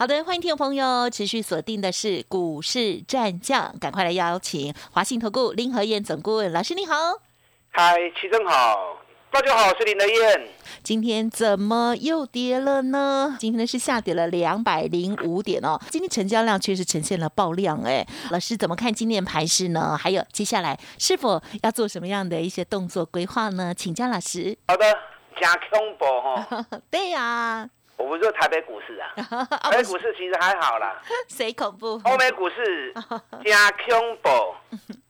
好的，欢迎听众朋友持续锁定的是股市战将，赶快来邀请华信投顾林和燕总顾问老师，你好。嗨，齐正好，大家好，我是林和燕。今天怎么又跌了呢？今天呢是下跌了两百零五点哦。今天成交量确实呈现了爆量哎，老师怎么看今天盘势呢？还有接下来是否要做什么样的一些动作规划呢？请教老师。好的，加恐怖哈。对呀。我不是说台北股市啊，台北股市其实还好啦。谁恐怖？欧美股市 加恐怖，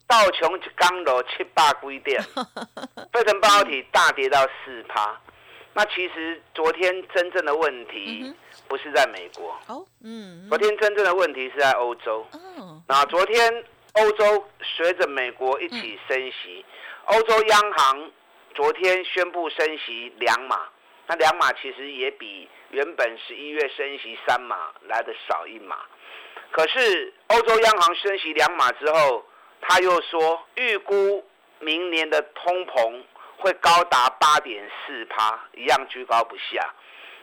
道琼一刚落七八规点，费城半导体大跌到四趴。那其实昨天真正的问题不是在美国，哦，嗯，昨天真正的问题是在欧洲。哦，那昨天欧洲随着美国一起升息，欧洲央行昨天宣布升息两码，那两码其实也比。原本十一月升息三码来的少一码，可是欧洲央行升息两码之后，他又说预估明年的通膨会高达八点四趴，一样居高不下。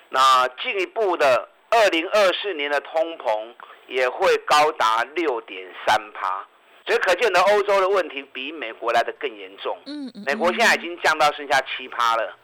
那进一步的二零二四年的通膨也会高达六点三趴，所以可见的欧洲的问题比美国来的更严重。嗯，美国现在已经降到剩下七趴了。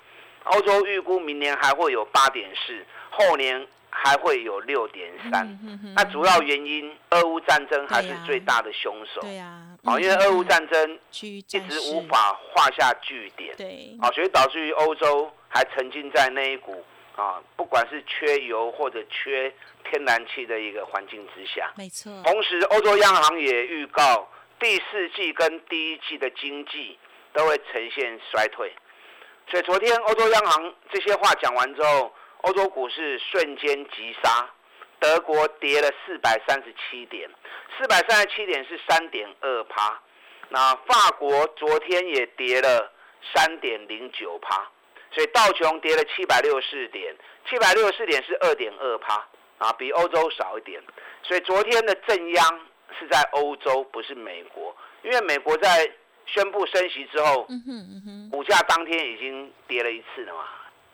欧洲预估明年还会有八点四，后年还会有六点三。那主要原因，俄乌战争还是最大的凶手。对呀，因为俄乌战争一直无法画下句点。对，啊，所以导致于欧洲还沉浸在那一股啊，不管是缺油或者缺天然气的一个环境之下。没错。同时，欧洲央行也预告第四季跟第一季的经济都会呈现衰退。所以昨天欧洲央行这些话讲完之后，欧洲股市瞬间急杀，德国跌了四百三十七点，四百三十七点是三点二趴，那法国昨天也跌了三点零九趴，所以道琼跌了七百六十四点，七百六十四点是二点二趴，啊，比欧洲少一点，所以昨天的正央是在欧洲，不是美国，因为美国在。宣布升息之后，股价当天已经跌了一次了嘛？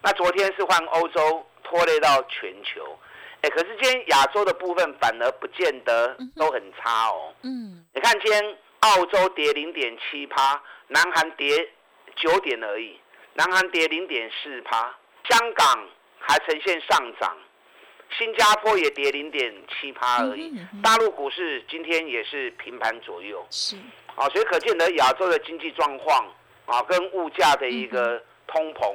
那昨天是换欧洲拖累到全球，哎，可是今天亚洲的部分反而不见得都很差哦。嗯，你看今天澳洲跌零点七趴，南韩跌九点而已，南韩跌零点四趴，香港还呈现上涨，新加坡也跌零点七趴而已，大陆股市今天也是平盘左右。是。啊，所以可见得亚洲的经济状况啊，跟物价的一个通膨，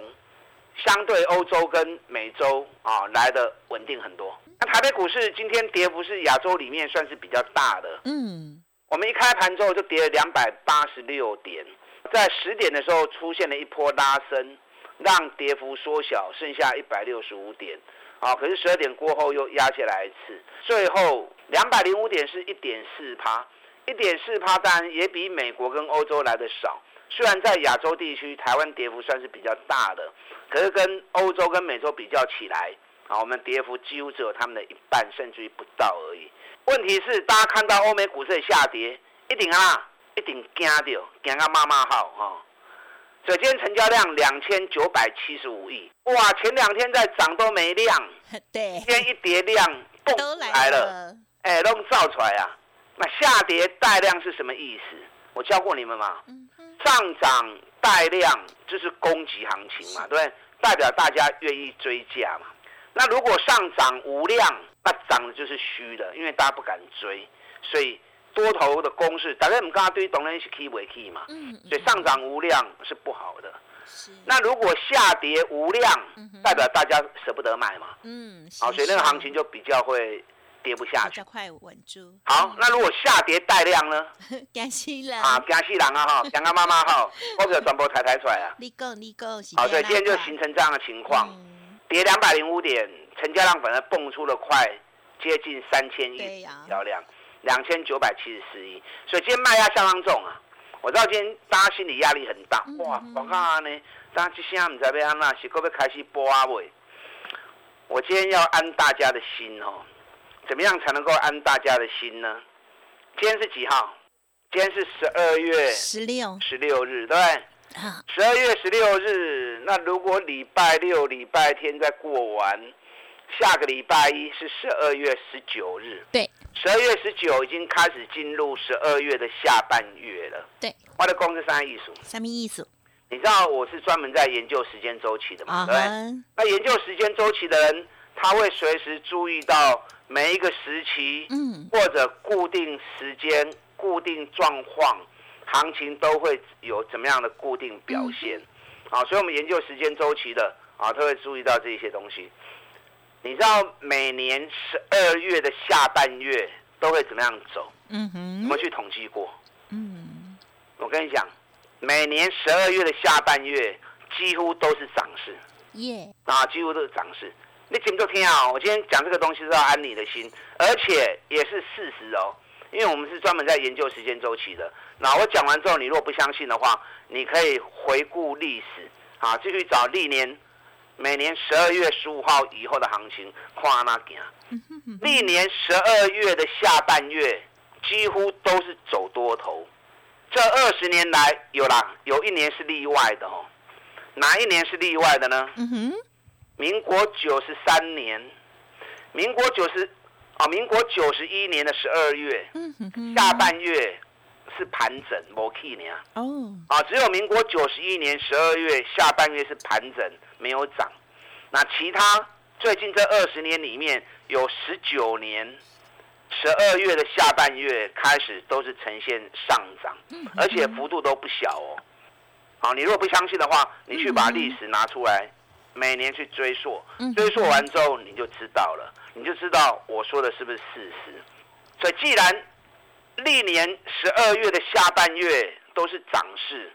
相对欧洲跟美洲啊来的稳定很多。那台北股市今天跌幅是亚洲里面算是比较大的。嗯，我们一开盘之后就跌了两百八十六点，在十点的时候出现了一波拉升，让跌幅缩小，剩下一百六十五点。好，可是十二点过后又压下来一次，最后两百零五点是一点四趴。一点四趴当然也比美国跟欧洲来的少，虽然在亚洲地区，台湾跌幅算是比较大的，可是跟欧洲跟美洲比较起来，啊，我们跌幅几乎只有他们的一半，甚至于不到而已。问题是，大家看到欧美股市下跌，一定啊，一定惊到，惊到妈妈好哈。所以今天成交量两千九百七十五亿，哇，前两天在涨都没量，对，今天一跌量，都来了，哎，都造出来啊。那下跌带量是什么意思？我教过你们嘛。上涨带量就是供给行情嘛，对不对？代表大家愿意追价嘛。那如果上涨无量，那涨的就是虚的，因为大家不敢追，所以多头的攻势，大家我们刚刚对懂人是 key 为 key 嘛。所以上涨无量是不好的。那如果下跌无量，代表大家舍不得买嘛。嗯。好，所以那个行情就比较会。跌不下去，快稳住。好，那如果下跌带量呢？惊死人啊，江西人啊哈，江阿妈妈哈，或者转播抬抬出来啊。你讲你够，好，所以今天就形成这样的情况，跌两百零五点，成交量反而蹦出了快接近三千亿，销量两千九百七十四亿，所以今天卖压相当重啊。我知道今天大家心理压力很大，哇，我看呢，大家这现在唔知要安那，是可不开始播啊喂？我今天要安大家的心哦，怎么样才能够安大家的心呢？今天是几号？今天是十二月十六，十六日，对不对？十二月十六日，那如果礼拜六、礼拜天再过完，下个礼拜一是十二月十九日。对，十二月十九已经开始进入十二月的下半月了。对，我的公司三艺术，什么艺术？你知道我是专门在研究时间周期的嘛？对？那研究时间周期的人，他会随时注意到每一个时期，嗯，或者固定时间、固定状况。行情都会有怎么样的固定表现？啊，所以我们研究时间周期的啊，他会注意到这些东西。你知道每年十二月的下半月都会怎么样走？嗯哼，有没有去统计过？嗯，我跟你讲，每年十二月的下半月几乎都是涨势。耶，啊，几乎都是涨势。你请坐听啊，我今天讲这个东西是要安你的心，而且也是事实哦。因为我们是专门在研究时间周期的，那我讲完之后，你如果不相信的话，你可以回顾历史，啊，继续找历年每年十二月十五号以后的行情，看那行。历年十二月的下半月几乎都是走多头，这二十年来有啦，有一年是例外的哦。哪一年是例外的呢？民国九十三年，民国九十。啊，民国九十一年的十二月，下半月是盘整，没起呢。哦，啊，只有民国九十一年十二月下半月是盘整，没有涨。那其他最近这二十年里面有十九年十二月的下半月开始都是呈现上涨，而且幅度都不小哦。好，你如果不相信的话，你去把历史拿出来，每年去追溯，追溯完之后你就知道了。你就知道我说的是不是事实。所以，既然历年十二月的下半月都是涨势，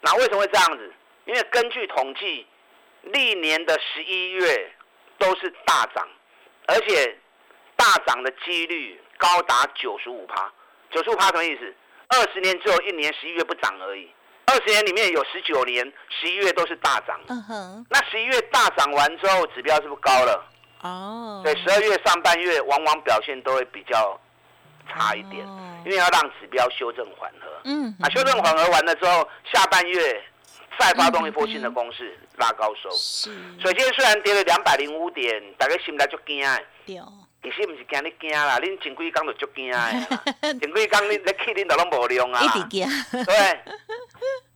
那为什么会这样子？因为根据统计，历年的十一月都是大涨，而且大涨的几率高达九十五趴。九十五趴什么意思？二十年只有一年十一月不涨而已。二十年里面有十九年十一月都是大涨。嗯哼。那十一月大涨完之后，指标是不是高了？哦，对，十二月上半月往往表现都会比较差一点，因为要让指标修正缓和。嗯，啊，修正缓和完了之后，下半月再发动一波新的攻势，拉高收。是，所以今天虽然跌了两百零五点，大家心里就惊哎。对。其实不是惊你惊啦，恁前几天就足惊哎。前几天你你去恁都拢无量啊。一直惊。对。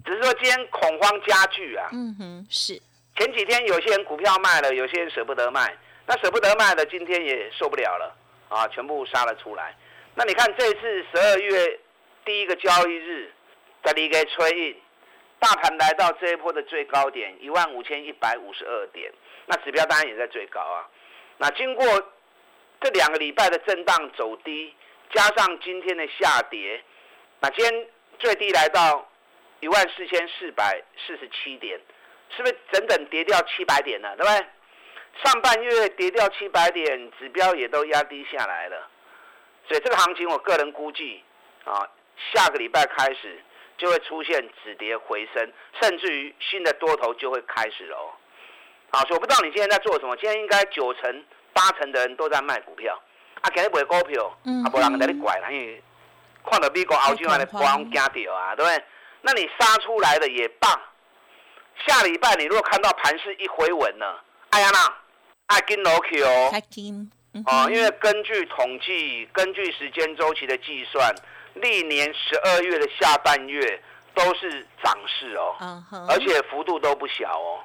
只是说今天恐慌加剧啊。嗯哼，是。前几天有些人股票卖了，有些人舍不得卖。那舍不得卖的，今天也受不了了啊！全部杀了出来。那你看这次十二月第一个交易日，在离给吹印，大盘来到这一波的最高点一万五千一百五十二点，那指标当然也在最高啊。那经过这两个礼拜的震荡走低，加上今天的下跌，那今天最低来到一万四千四百四十七点，是不是整整跌掉七百点呢？对不对？上半月跌掉七百点，指标也都压低下来了，所以这个行情，我个人估计，啊，下个礼拜开始就会出现止跌回升，甚至于新的多头就会开始了。啊，所以我不知道你今天在做什么，今天应该九成八成的人都在卖股票，啊，今日买股票，啊，无人在你拐啦，因为看到美国澳洲的光惊掉啊，对不对？那你杀出来的也罢，下礼拜你如果看到盘势一回稳呢，哎呀那。爱金楼 Q 哦，哦，因为根据统计，根据时间周期的计算，历年十二月的下半月都是涨势哦，而且幅度都不小哦，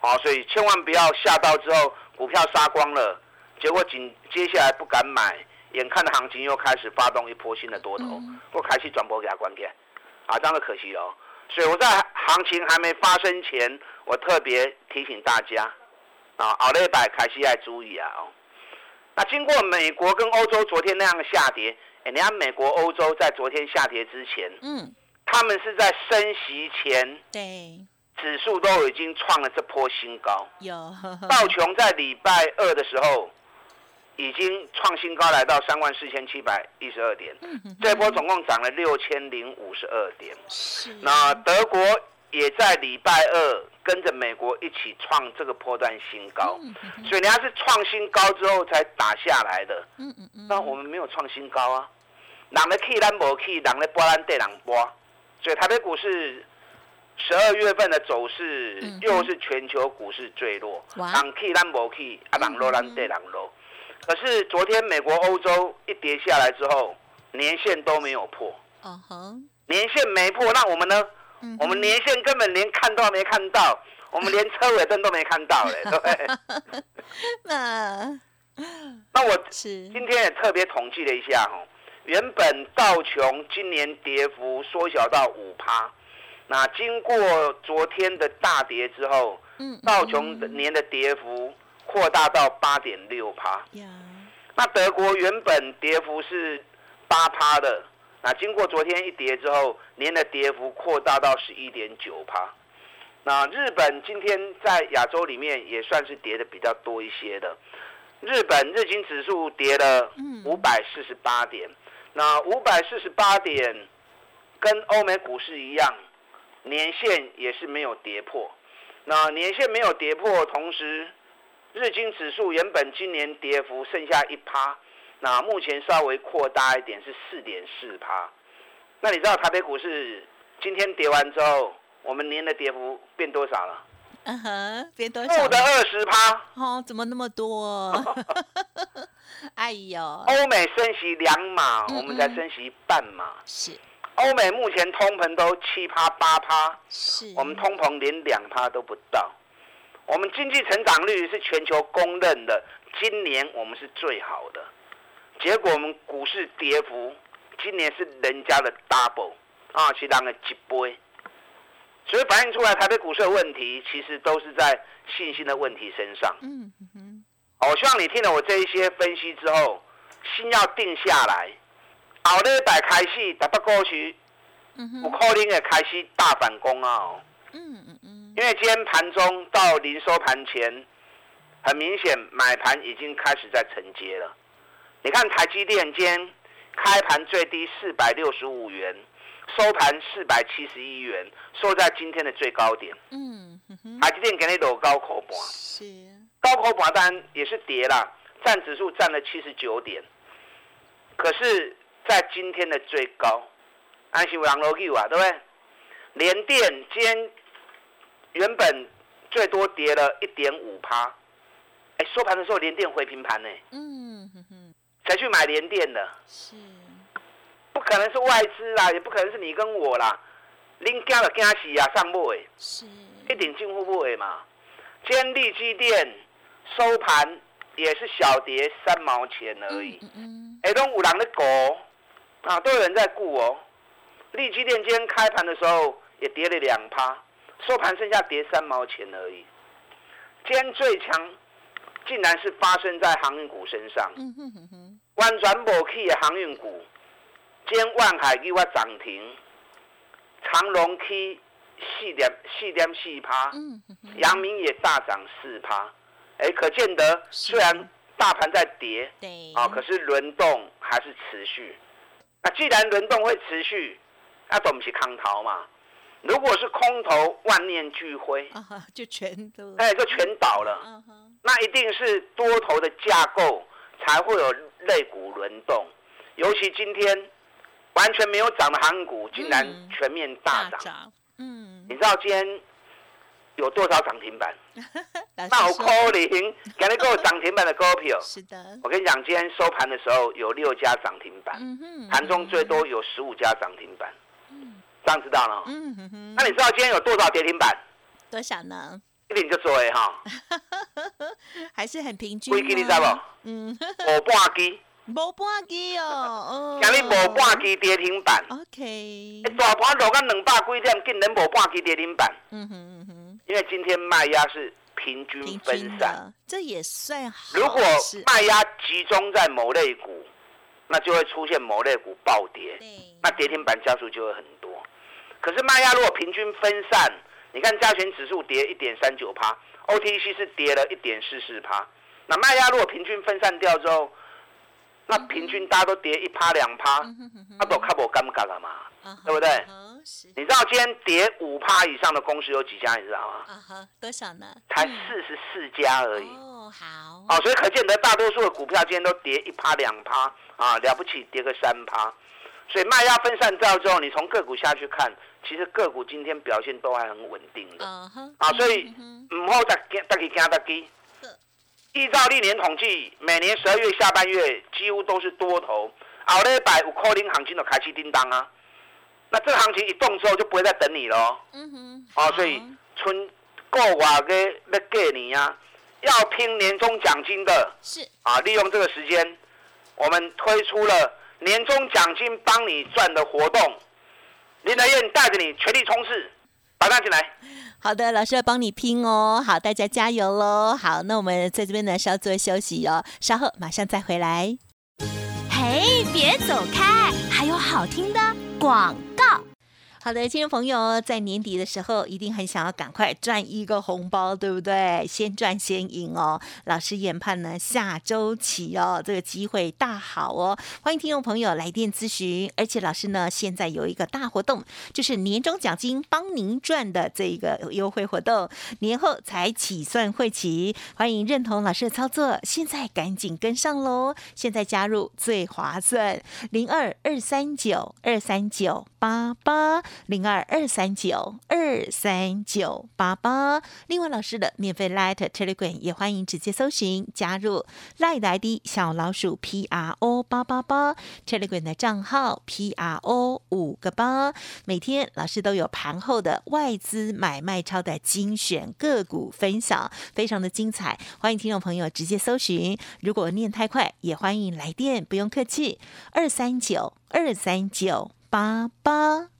哦，所以千万不要下到之后股票杀光了，结果紧接下来不敢买，眼看的行情又开始发动一波新的多头，或开始转播给他关键，啊，这样的可惜哦，所以我在行情还没发生前，我特别提醒大家。啊，奥利百开始要注意啊！哦，那经过美国跟欧洲昨天那样的下跌，哎，你看美国、欧洲在昨天下跌之前，嗯，他们是在升息前，对，指数都已经创了这波新高。有道琼在礼拜二的时候已经创新高，来到三万四千七百一十二点。这波总共涨了六千零五十二点。是。那德国也在礼拜二跟着美国一起创这个波段新高，所以人家是创新高之后才打下来的。嗯嗯嗯。那我们没有创新高啊，人的 K 咱无 K，人的波咱对人波，所以台北股市。十二月份的走势又是全球股市最弱，人 K 咱无 K，啊人落咱对人落。可是昨天美国、欧洲一跌下来之后，年线都没有破。嗯哼，年线没破，那我们呢？我们年线根本连看都没看到，我们连车尾灯都没看到嘞，对不对？那那我今天也特别统计了一下哦，原本道琼今年跌幅缩小到五趴。那经过昨天的大跌之后，嗯道琼年的跌幅扩大到八点六趴。那德国原本跌幅是八趴的，那经过昨天一跌之后，年的跌幅扩大到十一点九趴。那日本今天在亚洲里面也算是跌的比较多一些的，日本日经指数跌了五百四十八点，那五百四十八点跟欧美股市一样。年线也是没有跌破，那年线没有跌破，同时日经指数原本今年跌幅剩下一趴，那目前稍微扩大一点是四点四趴。那你知道台北股市今天跌完之后，我们年的跌幅变多少了？嗯哼，变多少？负的二十趴。哦，怎么那么多？哎呦！欧美升息两码，我们才升息半码。是。欧美目前通膨都七趴八趴，是我们通膨连两趴都不到。我们经济成长率是全球公认的，今年我们是最好的。结果我们股市跌幅今年是人家的 double 啊，是人的几倍。所以反映出来台北股市的问题，其实都是在信心的问题身上。嗯嗯。我希望你听了我这一些分析之后，心要定下来。后礼拜开始，台北股市有可能会开始大反攻啊！嗯嗯嗯，因为今天盘中到临收盘前，很明显买盘已经开始在承接了。你看台积电今天开盘最低四百六十五元，收盘四百七十一元，收在今天的最高点。嗯台积电给你走高口盘，是高口盘单也是跌了，占指数占了七十九点，可是。在今天的最高，安心网络 Q 啊，对不对？联电今天原本最多跌了一点五趴，哎，收盘的时候联电回平盘呢。嗯哼哼，才去买联电的，是，不可能是外资啦，也不可能是你跟我啦，恁家的惊喜啊，上不诶，是，一定进户不为嘛？今天立基电收盘也是小跌三毛钱而已，嗯嗯，哎，都五郎的狗。啊，都有人在顾哦。利基电今天开盘的时候也跌了两趴，收盘剩下跌三毛钱而已。今天最强竟然是发生在航运股身上。嗯哼哼哼。完全无起的航运股，今天万海给我涨停，长隆起四点四点四趴，阳明也大涨四趴。哎，可见得虽然大盘在跌，对，啊，可是轮动还是持续。那既然轮动会持续，那都不是空头嘛？如果是空头，万念俱灰，就全都哎，就全倒了。那一定是多头的架构才会有类股轮动。尤其今天完全没有涨的航股，竟然全面大涨。嗯，你知道今天？有多少涨停板？那我 call 零，给你个涨停板的股票。是的，我跟你讲，今天收盘的时候有六家涨停板，盘中最多有十五家涨停板。嗯，这样知道了。嗯哼哼。那你知道今天有多少跌停板？多少呢？一定就做诶哈。还是很平均。几支你知无？嗯，无半支。无半支哦。今日无半支跌停板。OK。大盘落到两百几点，竟然无半支跌停板。嗯哼嗯哼。因为今天卖压是平均分散，这也算好。如果卖压集中在某类股，那就会出现某类股暴跌，那跌停板加速就会很多。可是卖压如果平均分散，你看加权指数跌一点三九趴，OTC 是跌了一点四四趴，那卖压如果平均分散掉之后，那平均大家都跌一趴两趴，那都看不尴尬了嘛，对不对？你知道今天跌五趴以上的公司有几家？你知道吗？啊哈，多少呢？才四十四家而已。哦，好。哦，所以可见得大多数的股票今天都跌一趴两趴啊，了不起跌个三趴。所以卖压分散掉之后，你从个股下去看，其实个股今天表现都还很稳定的。啊，所以唔好再再去惊得机。依照历年统计，每年十二月下半月几乎都是多头，后礼拜有可能行情就开始叮当啊。那这个行情一动之后，就不会再等你了。嗯哼。哦，所以春过完个要过年啊，要拼年终奖金的。是。啊，利用这个时间，我们推出了年终奖金帮你赚的活动。林德燕带着你全力冲刺，把它进来。好的，老师要帮你拼哦。好，大家加油喽。好，那我们在这边呢稍作休息哦，稍后马上再回来。嘿，别走开，还有好听的广告。好的，听众朋友，在年底的时候，一定很想要赶快赚一个红包，对不对？先赚先赢哦。老师研判呢，下周起哦，这个机会大好哦。欢迎听众朋友来电咨询，而且老师呢，现在有一个大活动，就是年终奖金帮您赚的这一个优惠活动，年后才起算会起。欢迎认同老师的操作，现在赶紧跟上喽！现在加入最划算，零二二三九二三九八八。零二二三九二三九八八，另外老师的免费 Light Telegram 也欢迎直接搜寻加入 Light 的 ID 小老鼠 P R O 八八八 Telegram 的账号 P R O 五个八，每天老师都有盘后的外资买卖超的精选个股分享，非常的精彩，欢迎听众朋友直接搜寻。如果念太快，也欢迎来电，不用客气，二三九二三九八八。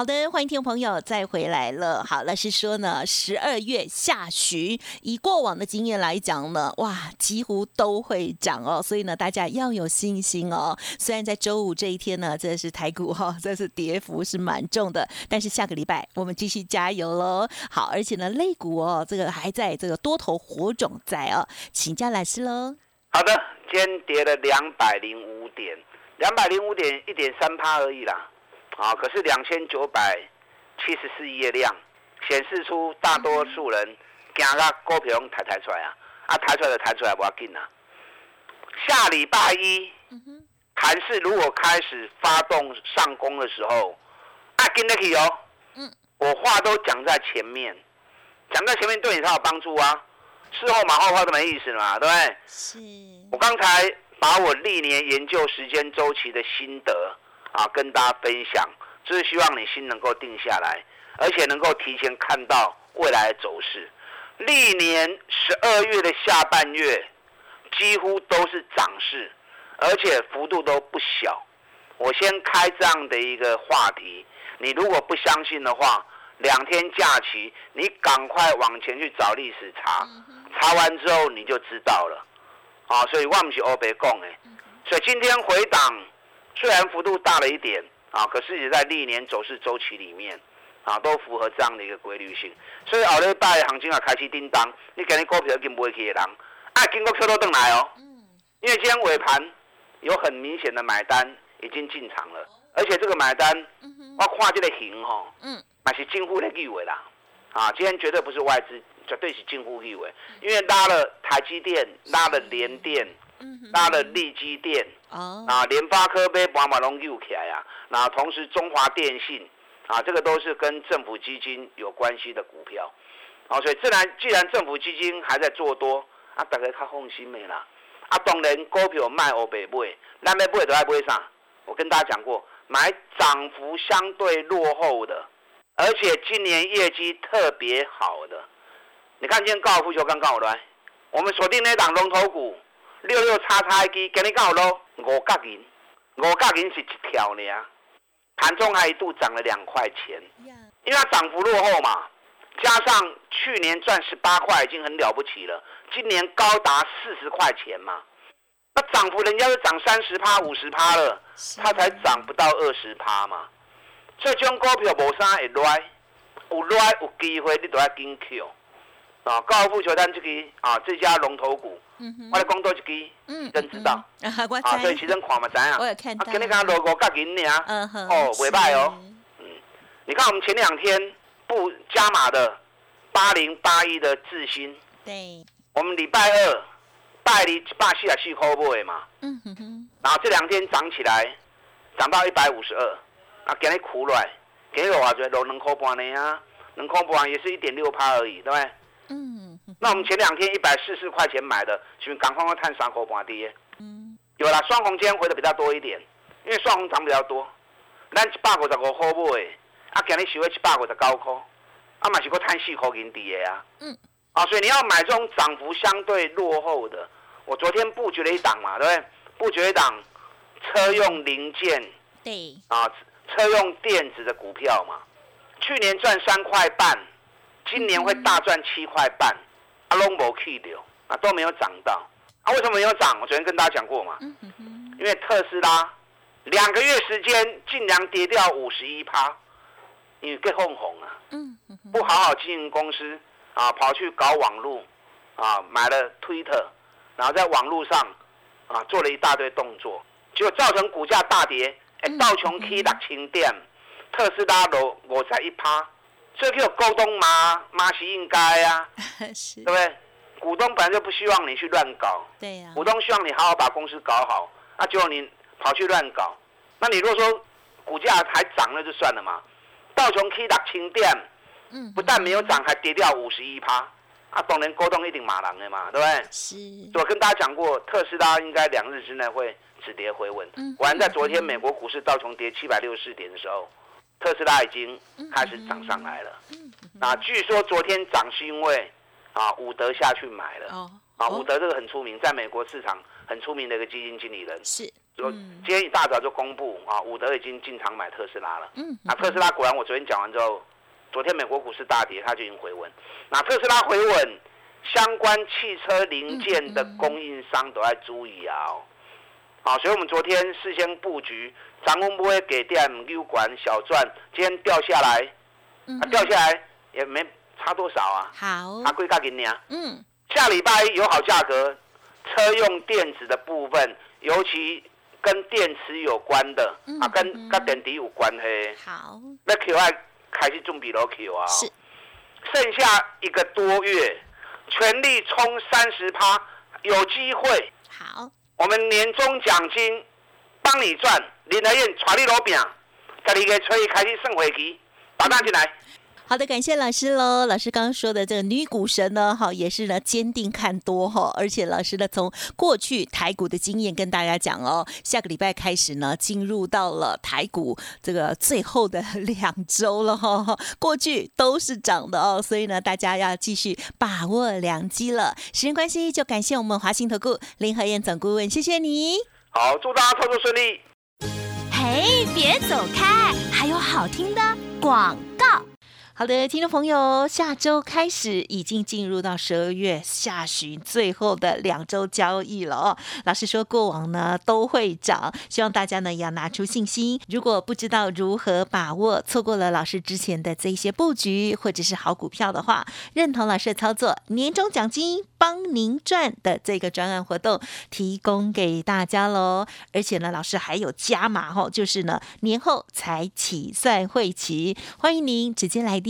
好的，欢迎听众朋友再回来了。好了，是说呢，十二月下旬，以过往的经验来讲呢，哇，几乎都会涨哦。所以呢，大家要有信心哦。虽然在周五这一天呢，这是台股哈，这是跌幅是蛮重的，但是下个礼拜我们继续加油喽。好，而且呢，肋股哦，这个还在这个多头火种在哦，请教老师喽。好的，今天跌了两百零五点，两百零五点一点三趴而已啦。啊，可是两千九百七十四亿的量，显示出大多数人惊个股票抬抬出来啊，啊抬出来就抬出来不要紧啊。下礼拜一，盘市如果开始发动上攻的时候，啊跟得起哦。嗯，我话都讲在前面，讲在前面对你才有帮助啊。事后马后炮都没意思了嘛，对不对？是。我刚才把我历年研究时间周期的心得。啊，跟大家分享，就是希望你心能够定下来，而且能够提前看到未来的走势。历年十二月的下半月，几乎都是涨势，而且幅度都不小。我先开这样的一个话题，你如果不相信的话，两天假期你赶快往前去找历史查，查完之后你就知道了。啊，所以我不是欧北讲的，所以今天回档。虽然幅度大了一点啊，可是也在历年走势周期里面啊，都符合这样的一个规律性。所以后礼拜行情啊开始叮当，你今日股票已经不会去的人，啊，经过 Q 都登来哦。嗯。因为今天尾盘有很明显的买单已经进场了，而且这个买单，我看这个型哈，嗯，那是近乎的意味啦。啊，今天绝对不是外资，绝对是近乎意味，因为拉了台积电，拉了联电。拉了利基电，啊，联发科被宝马龙又起来呀，那同时中华电信，啊，这个都是跟政府基金有关系的股票，啊，所以自然既然政府基金还在做多，啊，大家较放心没啦，啊，当然股票卖欧北买，那买不会都爱买啥？我跟大家讲过，买涨幅相对落后的，而且今年业绩特别好的，你看今天高尔夫球刚刚好来，我们锁定那档龙头股。六六叉叉机，今日刚好咯五角银，五角银是一条呢，盘中还一度涨了两块钱，因为它涨幅落后嘛，加上去年赚十八块已经很了不起了，今年高达四十块钱嘛，那涨幅人家都涨三十趴、五十趴了，它才涨不到二十趴嘛，这种股票无啥会赖，有赖有机会你都要紧扣。啊，高尔夫球单这个啊，这家龙头股，我来讲多一支，嗯，真知道。啊，所以其实看嘛知啊，我有看到，跟你讲 logo 较紧呢，嗯哼，哦，未歹哦，嗯，你看我们前两天不加码的八零八一的智新，对，我们礼拜二拜你八四啊四块买嘛，嗯哼哼，然后这两天涨起来，涨到一百五十二，啊，今日苦来，今日话就落两块半呢啊，两块半也是一点六趴而已，对不对？嗯，那我们前两天一百四十块钱买的，请赶快看三口半跌。嗯，有了双红今天回的比较多一点，因为双红涨比较多。咱一百五十五块买，啊，今日收一百五十九块，啊，嘛是个探四块银跌的啊。嗯，啊，所以你要买这种涨幅相对落后的，我昨天布局了一档嘛，对不对？布局一档车用零件，对，啊，车用电子的股票嘛，去年赚三块半。今年会大赚七块半，阿龙博 K 流啊都没有涨到，啊为什么没有涨？我昨天跟大家讲过嘛，因为特斯拉两个月时间竟然跌掉五十一趴，因为更红红啊，不好好经营公司啊，跑去搞网络啊，买了 Twitter，然后在网络上啊做了一大堆动作，结果造成股价大跌，哎道琼 K 六千点，特斯拉落五十一趴。所以有沟通嘛，嘛是应该啊，对不对？股东本来就不希望你去乱搞，对呀。股东希望你好好把公司搞好，那结果你跑去乱搞，那你如果说股价还涨了就算了嘛。道琼 K 六千点，嗯，不但没有涨，还跌掉五十一趴，啊，当然沟通一定马狼的嘛，对不对？是。我跟大家讲过，特斯拉应该两日之内会止跌回稳。嗯果然在昨天美国股市道琼跌七百六十四点的时候。特斯拉已经开始涨上来了，那据说昨天涨是因为啊伍德下去买了，啊伍德这个很出名，在美国市场很出名的一个基金经理人，是，今天一大早就公布啊伍德已经进场买特斯拉了，嗯，那特斯拉果然我昨天讲完之后，昨天美国股市大跌，它就已经回稳，那特斯拉回稳，相关汽车零件的供应商都在注意啊。好，所以我们昨天事先布局，长虹不会给店六管小赚，今天掉下来，啊掉下来也没差多少啊。好，阿贵价给你啊。嗯，下礼拜有好价格，车用电子的部分，尤其跟电池有关的，啊跟跟电池有关系。好，那 Q 爱开始准备了 Q 啊。是，剩下一个多月，全力冲三十趴，有机会。好。我们年终奖金帮你赚，林德燕传你老饼，在你个车开始送回去，把单进来。好的，感谢老师喽。老师刚刚说的这个女股神呢，哈，也是呢坚定看多哈，而且老师呢从过去台股的经验跟大家讲哦，下个礼拜开始呢进入到了台股这个最后的两周了哈，过去都是涨的哦，所以呢大家要继续把握良机了。时间关系，就感谢我们华兴投顾林和燕总顾问，谢谢你。好，祝大家操作顺利。嘿，别走开，还有好听的广告。好的，听众朋友，下周开始已经进入到十二月下旬最后的两周交易了哦。老师说过往呢都会涨，希望大家呢也要拿出信心。如果不知道如何把握，错过了老师之前的这些布局或者是好股票的话，认同老师的操作，年终奖金帮您赚的这个专案活动提供给大家喽。而且呢，老师还有加码哦，就是呢年后才起算会期，欢迎您直接来电。